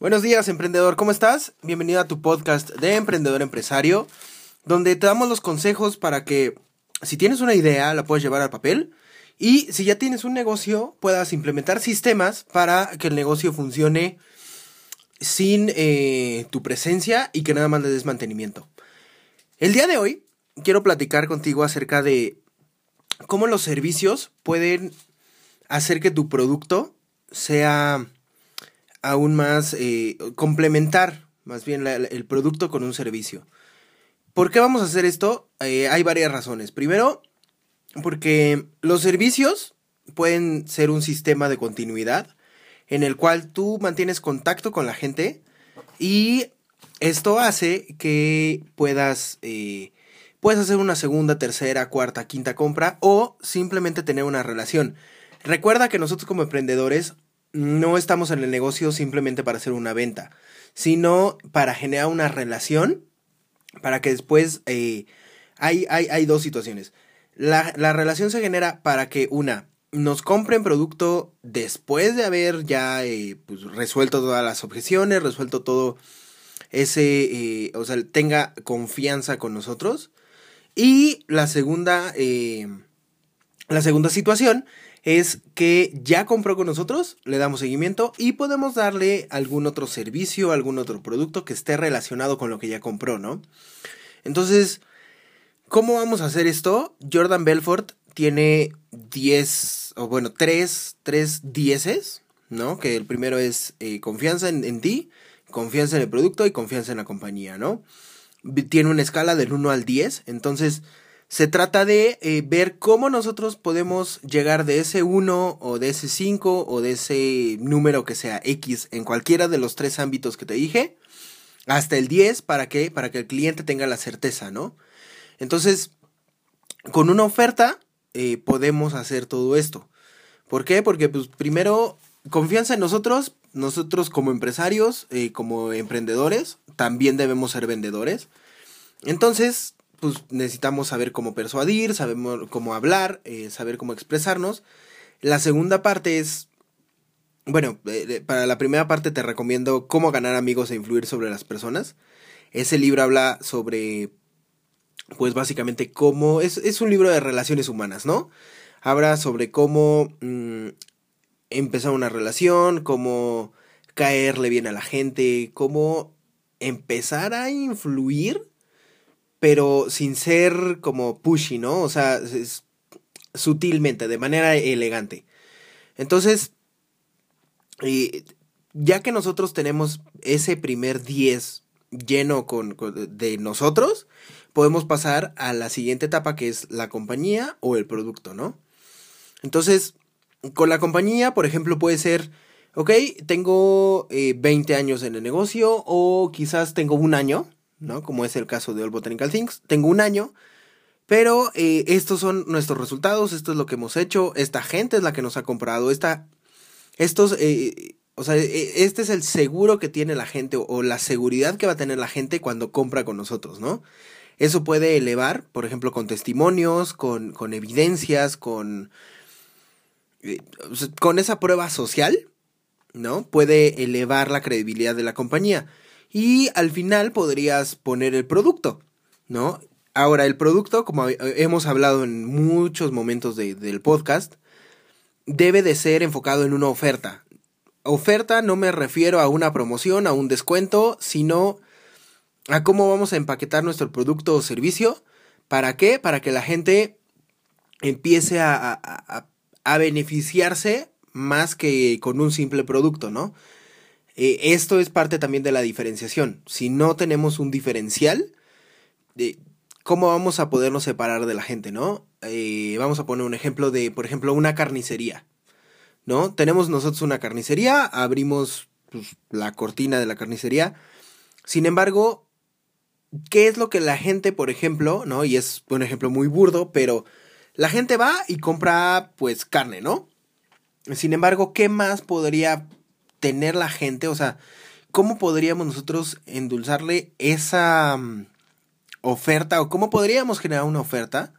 Buenos días, emprendedor, ¿cómo estás? Bienvenido a tu podcast de Emprendedor Empresario, donde te damos los consejos para que si tienes una idea la puedes llevar al papel y si ya tienes un negocio puedas implementar sistemas para que el negocio funcione sin eh, tu presencia y que nada más le des mantenimiento. El día de hoy quiero platicar contigo acerca de cómo los servicios pueden hacer que tu producto sea aún más eh, complementar más bien el producto con un servicio. ¿Por qué vamos a hacer esto? Eh, hay varias razones. Primero, porque los servicios pueden ser un sistema de continuidad en el cual tú mantienes contacto con la gente y esto hace que puedas, eh, puedas hacer una segunda, tercera, cuarta, quinta compra o simplemente tener una relación. Recuerda que nosotros como emprendedores no estamos en el negocio simplemente para hacer una venta, sino para generar una relación, para que después eh, hay, hay, hay, dos situaciones. La, la, relación se genera para que una nos compren producto después de haber ya eh, pues, resuelto todas las objeciones, resuelto todo ese, eh, o sea, tenga confianza con nosotros. Y la segunda, la segunda situación es que ya compró con nosotros, le damos seguimiento y podemos darle algún otro servicio, algún otro producto que esté relacionado con lo que ya compró, ¿no? Entonces, ¿cómo vamos a hacer esto? Jordan Belfort tiene 10, o bueno, 3, 3 dieces, ¿no? Que el primero es eh, confianza en, en ti, confianza en el producto y confianza en la compañía, ¿no? Tiene una escala del 1 al 10, entonces se trata de eh, ver cómo nosotros podemos llegar de ese 1 o de ese 5 o de ese número que sea X en cualquiera de los tres ámbitos que te dije hasta el 10 para que para que el cliente tenga la certeza, ¿no? Entonces, con una oferta eh, podemos hacer todo esto. ¿Por qué? Porque pues primero confianza en nosotros, nosotros como empresarios, eh, como emprendedores, también debemos ser vendedores. Entonces, pues necesitamos saber cómo persuadir, sabemos cómo hablar, eh, saber cómo expresarnos. La segunda parte es, bueno, eh, para la primera parte te recomiendo cómo ganar amigos e influir sobre las personas. Ese libro habla sobre, pues básicamente cómo, es, es un libro de relaciones humanas, ¿no? Habla sobre cómo mm, empezar una relación, cómo caerle bien a la gente, cómo empezar a influir pero sin ser como pushy, ¿no? O sea, sutilmente, de manera elegante. Entonces, ya que nosotros tenemos ese primer 10 lleno con, de nosotros, podemos pasar a la siguiente etapa que es la compañía o el producto, ¿no? Entonces, con la compañía, por ejemplo, puede ser, ok, tengo 20 eh, años en el negocio o quizás tengo un año, ¿no? Como es el caso de All Botanical Things. Tengo un año, pero eh, estos son nuestros resultados, esto es lo que hemos hecho, esta gente es la que nos ha comprado, esta, estos, eh, o sea, e, este es el seguro que tiene la gente o, la seguridad que va a tener la gente cuando compra con nosotros, ¿no? Eso puede elevar, por ejemplo, con testimonios, con, con evidencias, con, eh, con esa prueba social, ¿no? Puede elevar la credibilidad de la compañía y al final podrías poner el producto, ¿no? Ahora, el producto, como hemos hablado en muchos momentos del podcast, debe de ser enfocado en una oferta. Oferta no me refiero a una promoción, a un descuento, sino a cómo vamos a empaquetar nuestro producto o servicio. ¿Para qué? Para que la gente empiece a, a, beneficiarse más que con un simple producto, ¿no? Eh, esto es parte también de la diferenciación. Si no tenemos un diferencial, ¿cómo vamos a podernos separar de la gente, no? Eh, vamos a poner un ejemplo de, por ejemplo, una carnicería, ¿no? Tenemos nosotros una carnicería, abrimos pues, la cortina de la carnicería. Sin embargo, ¿qué es lo que la gente, por ejemplo, ¿no? Y es un ejemplo muy burdo, pero la gente va y compra, pues, carne, ¿no? Sin embargo, ¿qué más podría tener la gente? O sea, ¿cómo podríamos nosotros endulzarle esa mm, oferta o cómo podríamos generar una oferta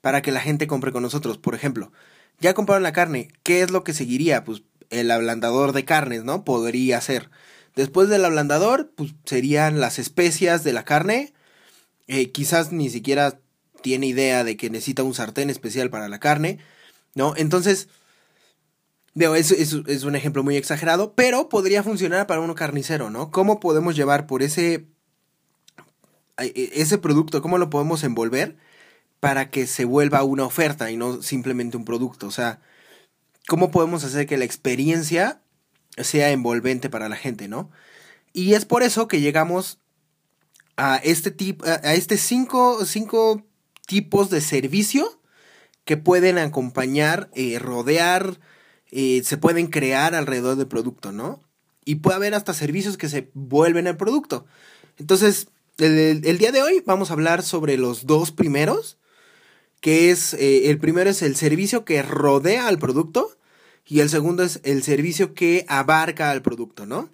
para que la gente compre con nosotros? Por ejemplo, ya compraron la carne, ¿qué es lo que seguiría? Pues el ablandador de carnes, ¿no? Podría ser. Después del ablandador, pues serían las especias de la carne. Eh, quizás ni siquiera tiene idea de que necesita un sartén especial para la carne, ¿no? Entonces, veo, es, es, un ejemplo muy exagerado, pero podría funcionar para un carnicero, ¿no? ¿Cómo podemos llevar por ese, e, ese producto, cómo lo podemos envolver para que se vuelva una oferta y no simplemente un producto? O sea, cómo podemos hacer que la experiencia sea envolvente para la gente, ¿no? Y es por eso que llegamos a este tipo, a este cinco, cinco tipos de servicio que pueden acompañar, eh, rodear, eh, se pueden crear alrededor del producto, ¿no? Y puede haber hasta servicios que se vuelven el producto. Entonces, el, el día de hoy vamos a hablar sobre los dos primeros que es, eh, el primero es el servicio que rodea al producto y el segundo es el servicio que abarca al producto, ¿no?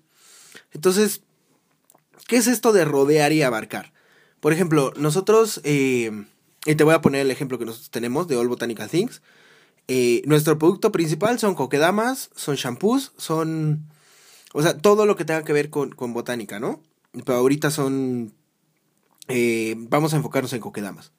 Entonces, ¿qué es esto de rodear y abarcar? Por ejemplo, nosotros, eh, y te voy a poner el ejemplo que nosotros tenemos de All Botanical Things. Eh, nuestro producto principal son coquedamas, son shampoos, son... O sea, todo lo que tenga que ver con, con botánica, ¿no? Pero ahorita son... vamos a enfocarnos en coquedamas.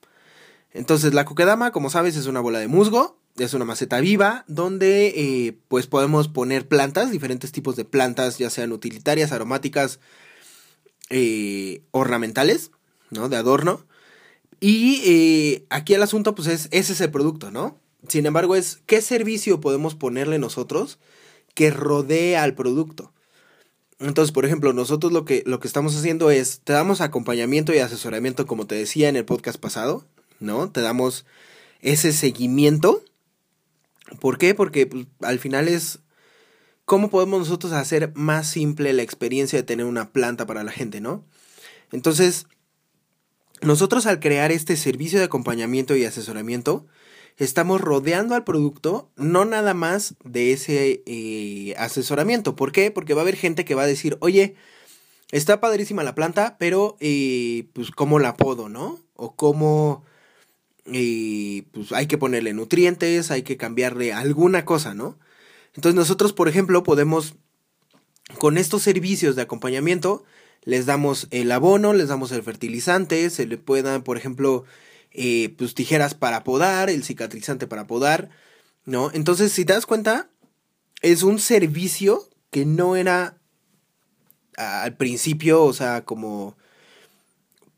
Entonces la coquedama, como sabes, es una bola de musgo, es una maceta viva donde eh, pues podemos poner plantas, diferentes tipos de plantas, ya sean utilitarias, aromáticas, eh, ornamentales, ¿no? De adorno. Y eh, aquí el asunto pues es, ese es el producto, ¿no? Sin embargo es qué servicio podemos ponerle nosotros que rodea al producto. Entonces, por ejemplo, nosotros lo que, lo que estamos haciendo es, te damos acompañamiento y asesoramiento, como te decía en el podcast pasado, ¿no? Te damos ese seguimiento. ¿Por qué? Porque pues, al final es cómo podemos nosotros hacer más simple la experiencia de tener una planta para la gente, ¿no? Entonces, nosotros al crear este servicio de acompañamiento y asesoramiento, estamos rodeando al producto no nada más de ese eh, asesoramiento. ¿Por qué? Porque va a haber gente que va a decir, oye, está padrísima la planta, pero eh, pues cómo la podo, ¿no? O cómo y pues hay que ponerle nutrientes, hay que cambiarle alguna cosa, ¿no? Entonces nosotros, por ejemplo, podemos, con estos servicios de acompañamiento, les damos el abono, les damos el fertilizante, se le puedan, por ejemplo, eh, pues tijeras para podar, el cicatrizante para podar, ¿no? Entonces, si te das cuenta, es un servicio que no era al principio, o sea, como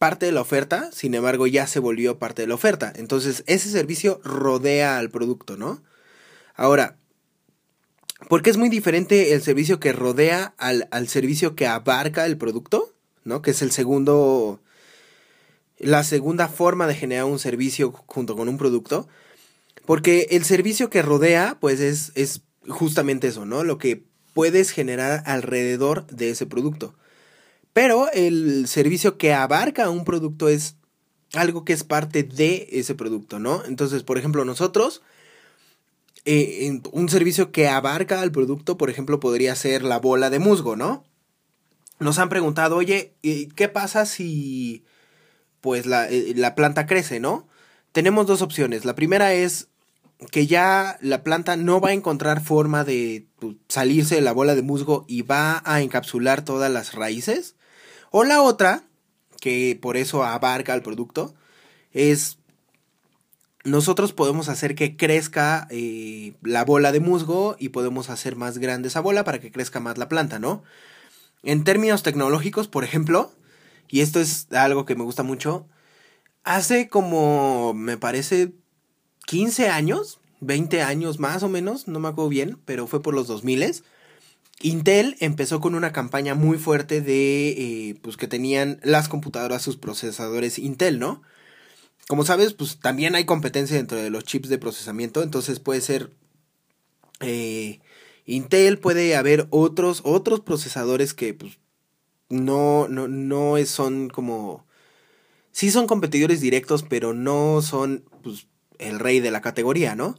parte de la oferta, sin embargo ya se volvió parte de la oferta. Entonces ese servicio rodea al producto, ¿no? Ahora, ¿por qué es muy diferente el servicio que rodea al, al servicio que abarca el producto? ¿No? Que es el segundo, la segunda forma de generar un servicio junto con un producto. Porque el servicio que rodea, pues es, es justamente eso, ¿no? Lo que puedes generar alrededor de ese producto. Pero el servicio que abarca un producto es algo que es parte de ese producto, ¿no? Entonces, por ejemplo, nosotros, eh, un servicio que abarca al producto, por ejemplo, podría ser la bola de musgo, ¿no? Nos han preguntado, oye, ¿qué pasa si pues la, eh, la planta crece, ¿no? Tenemos dos opciones. La primera es que ya la planta no va a encontrar forma de pues, salirse de la bola de musgo y va a encapsular todas las raíces. O la otra, que por eso abarca el producto, es nosotros podemos hacer que crezca eh, la bola de musgo y podemos hacer más grande esa bola para que crezca más la planta, ¿no? En términos tecnológicos, por ejemplo, y esto es algo que me gusta mucho, hace como, me parece, 15 años, 20 años más o menos, no me acuerdo bien, pero fue por los 2000 Intel empezó con una campaña muy fuerte de, eh, pues que tenían las computadoras, sus procesadores Intel, ¿no? Como sabes, pues también hay competencia dentro de los chips de procesamiento, entonces puede ser eh, Intel, puede haber otros, otros procesadores que pues, no, no, no son como... Sí son competidores directos, pero no son pues, el rey de la categoría, ¿no?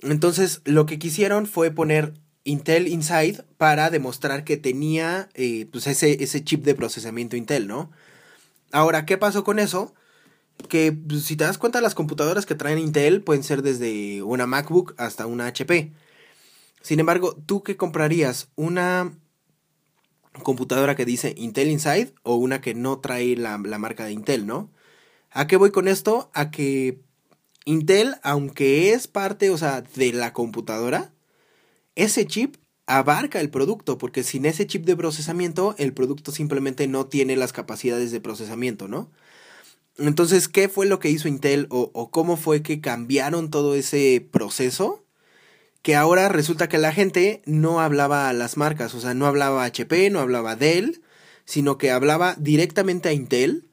Entonces lo que quisieron fue poner Intel Inside para demostrar que tenía eh, pues ese, ese chip de procesamiento Intel, ¿no? Ahora, ¿qué pasó con eso? Que pues, si te das cuenta, las computadoras que traen Intel pueden ser desde una MacBook hasta una HP. Sin embargo, ¿tú qué comprarías? ¿Una computadora que dice Intel Inside o una que no trae la, la marca de Intel, ¿no? ¿A qué voy con esto? A que Intel, aunque es parte, o sea, de la computadora, ese chip abarca el producto, porque sin ese chip de procesamiento, el producto simplemente no tiene las capacidades de procesamiento, ¿no? Entonces, ¿qué fue lo que hizo Intel o, o cómo fue que cambiaron todo ese proceso? Que ahora resulta que la gente no hablaba a las marcas, o sea, no hablaba HP, no hablaba Dell, sino que hablaba directamente a Intel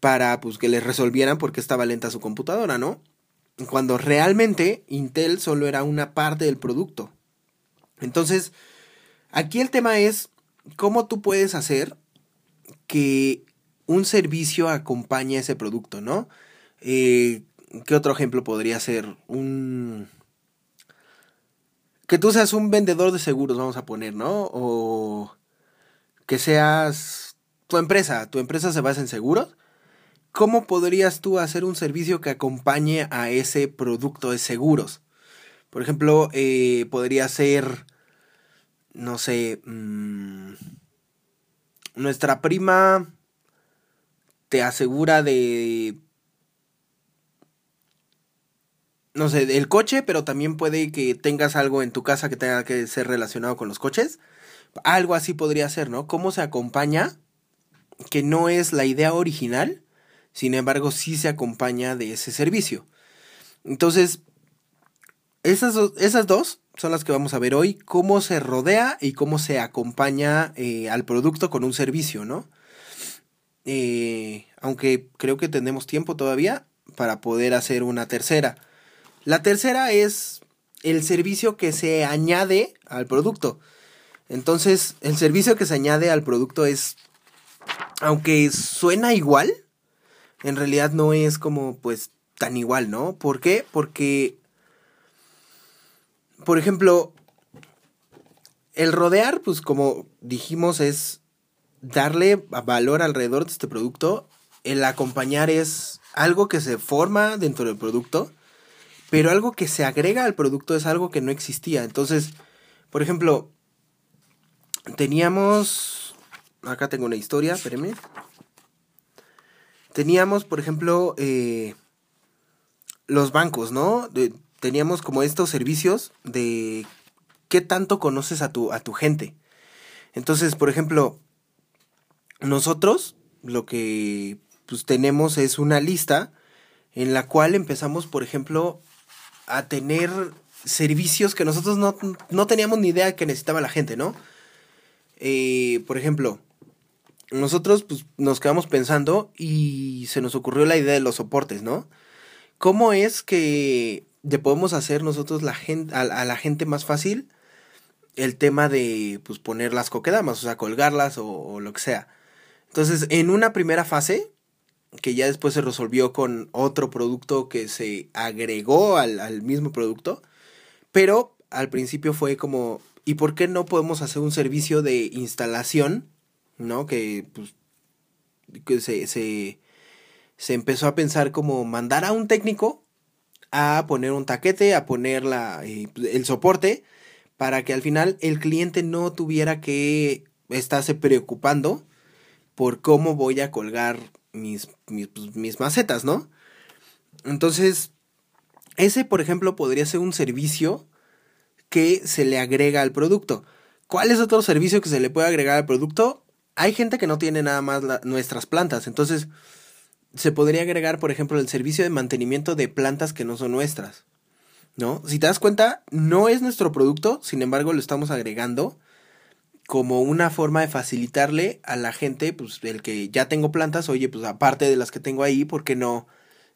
para pues que les resolvieran por qué estaba lenta su computadora, ¿no? Cuando realmente Intel solo era una parte del producto. Entonces, aquí el tema es cómo tú puedes hacer que un servicio acompañe ese producto, ¿no? Eh, ¿Qué otro ejemplo podría ser? Un... Que tú seas un vendedor de seguros, vamos a poner, ¿no? O que seas tu empresa, tu empresa se basa en seguros. ¿Cómo podrías tú hacer un servicio que acompañe a ese producto de seguros? Por ejemplo, eh, podría ser no sé, mm, nuestra prima te asegura de, no sé, del coche, pero también puede que tengas algo en tu casa que tenga que ser relacionado con los coches. Algo así podría ser, ¿no? ¿Cómo se acompaña? Que no es la idea original, sin embargo sí se acompaña de ese servicio. Entonces, esas, esas dos son las que vamos a ver hoy, cómo se rodea y cómo se acompaña eh, al producto con un servicio, ¿no? Eh, aunque creo que tenemos tiempo todavía para poder hacer una tercera. La tercera es el servicio que se añade al producto. Entonces, el servicio que se añade al producto es, aunque suena igual, en realidad no es como pues tan igual, ¿no? ¿Por qué? Porque por ejemplo, el rodear, pues como dijimos, es darle valor alrededor de este producto. El acompañar es algo que se forma dentro del producto, pero algo que se agrega al producto es algo que no existía. Entonces, por ejemplo, teníamos... Acá tengo una historia, espérenme. Teníamos, por ejemplo, eh, los bancos, ¿no? teníamos como estos servicios de qué tanto conoces a tu, a tu gente. Entonces, por ejemplo, nosotros lo que pues, tenemos es una lista en la cual empezamos, por ejemplo, a tener servicios que nosotros no, teníamos ni idea que necesitaba la gente, ¿no? Eh, por ejemplo, nosotros pues, nos quedamos pensando y se nos ocurrió la idea de los soportes, ¿no? ¿Cómo es que de podemos hacer nosotros la gente, a, la gente más fácil el tema de pues poner las coquedamas, o sea, colgarlas o, lo que sea. Entonces, en una primera fase, que ya después se resolvió con otro producto que se agregó al, al mismo producto, pero al principio fue como, ¿y por qué no podemos hacer un servicio de instalación? ¿No? Que pues que se, se, se empezó a pensar como mandar a un técnico a poner un taquete, a poner eh, el soporte, para que al final el cliente no tuviera que estarse preocupando por cómo voy a colgar mis, pues, mis macetas, ¿no? Entonces, ese, por ejemplo, podría ser un servicio que se le agrega al producto. ¿Cuál es otro servicio que se le puede agregar al producto? hay gente que no tiene nada más nuestras plantas, entonces se podría agregar, por ejemplo, el servicio de mantenimiento de plantas que no son nuestras. ¿No? Si te das cuenta, no es nuestro producto, sin embargo lo estamos agregando como una forma de facilitarle a la gente, pues el que ya tengo plantas, oye, pues aparte de las que tengo ahí, ¿por qué no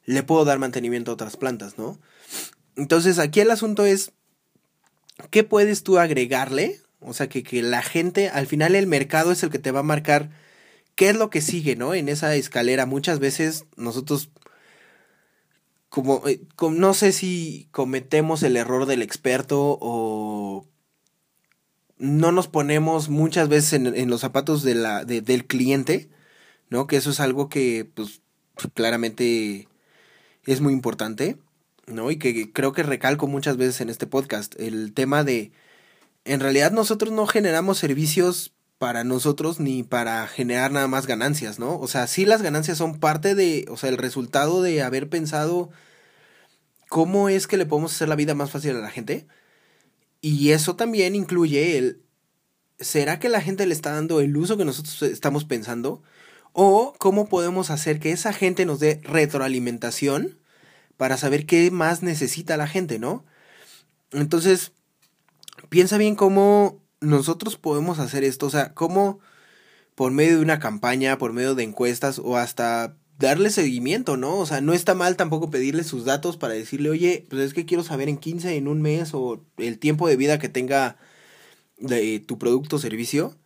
le puedo dar mantenimiento a otras plantas, ¿no? Entonces aquí el asunto es, ¿qué puedes tú agregarle? O sea, que, que la gente, al final el mercado es el que te va a marcar qué es lo que sigue, ¿no? En esa escalera. Muchas veces nosotros, como, eh, no sé si cometemos el error del experto o no nos ponemos muchas veces en, los zapatos del cliente, ¿no? Que eso es algo que, pues, claramente es muy importante, ¿no? Y que creo que recalco muchas veces en este podcast, el tema de, en realidad nosotros no generamos servicios para nosotros ni para generar nada más ganancias, ¿no? O sea, sí las ganancias son parte de, o sea, el resultado de haber pensado cómo es que le podemos hacer la vida más fácil a la gente, y eso también incluye el, ¿será que la gente le está dando el uso que nosotros estamos pensando? ¿O cómo podemos hacer que esa gente nos dé retroalimentación para saber qué más necesita la gente, ¿no? Entonces, piensa bien cómo nosotros podemos hacer esto, o sea, cómo por medio de una campaña, por medio de encuestas o hasta darle seguimiento, ¿no? O sea, no está mal tampoco pedirle sus datos para decirle, oye, pues es que quiero saber en 15, en un mes o el tiempo de vida que tenga de tu producto o servicio.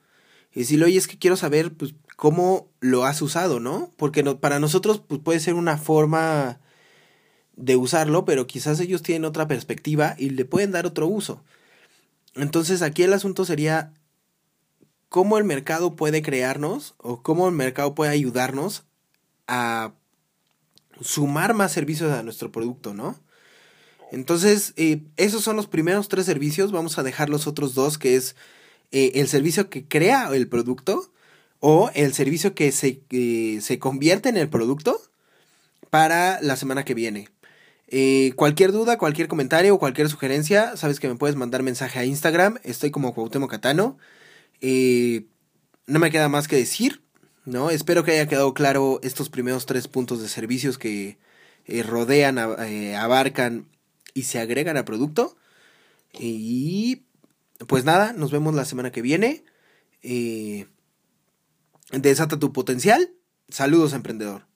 Y decirle, oye, es que quiero saber, pues, cómo lo has usado, ¿no? Porque para nosotros, pues, puede ser una forma de usarlo, pero quizás ellos tienen otra perspectiva y le pueden dar otro uso. Entonces, aquí el asunto sería cómo el mercado puede crearnos o cómo el mercado puede ayudarnos a sumar más servicios a nuestro producto, ¿no? Entonces, eh, esos son los primeros tres servicios. Vamos a dejar los otros dos, que es eh, el servicio que crea el producto o el servicio que se, se convierte en el producto para la semana que viene. Eh, cualquier duda, cualquier comentario o cualquier sugerencia, sabes que me puedes mandar mensaje a Instagram. Estoy como Cuauhtémoc Catano. no me queda más que decir. ¿No? Espero que haya quedado claro estos primeros tres puntos de servicios que eh, rodean, eh, abarcan y se agregan al producto. Y pues nada, nos vemos la semana que viene. Eh, desata tu potencial. Saludos, emprendedor.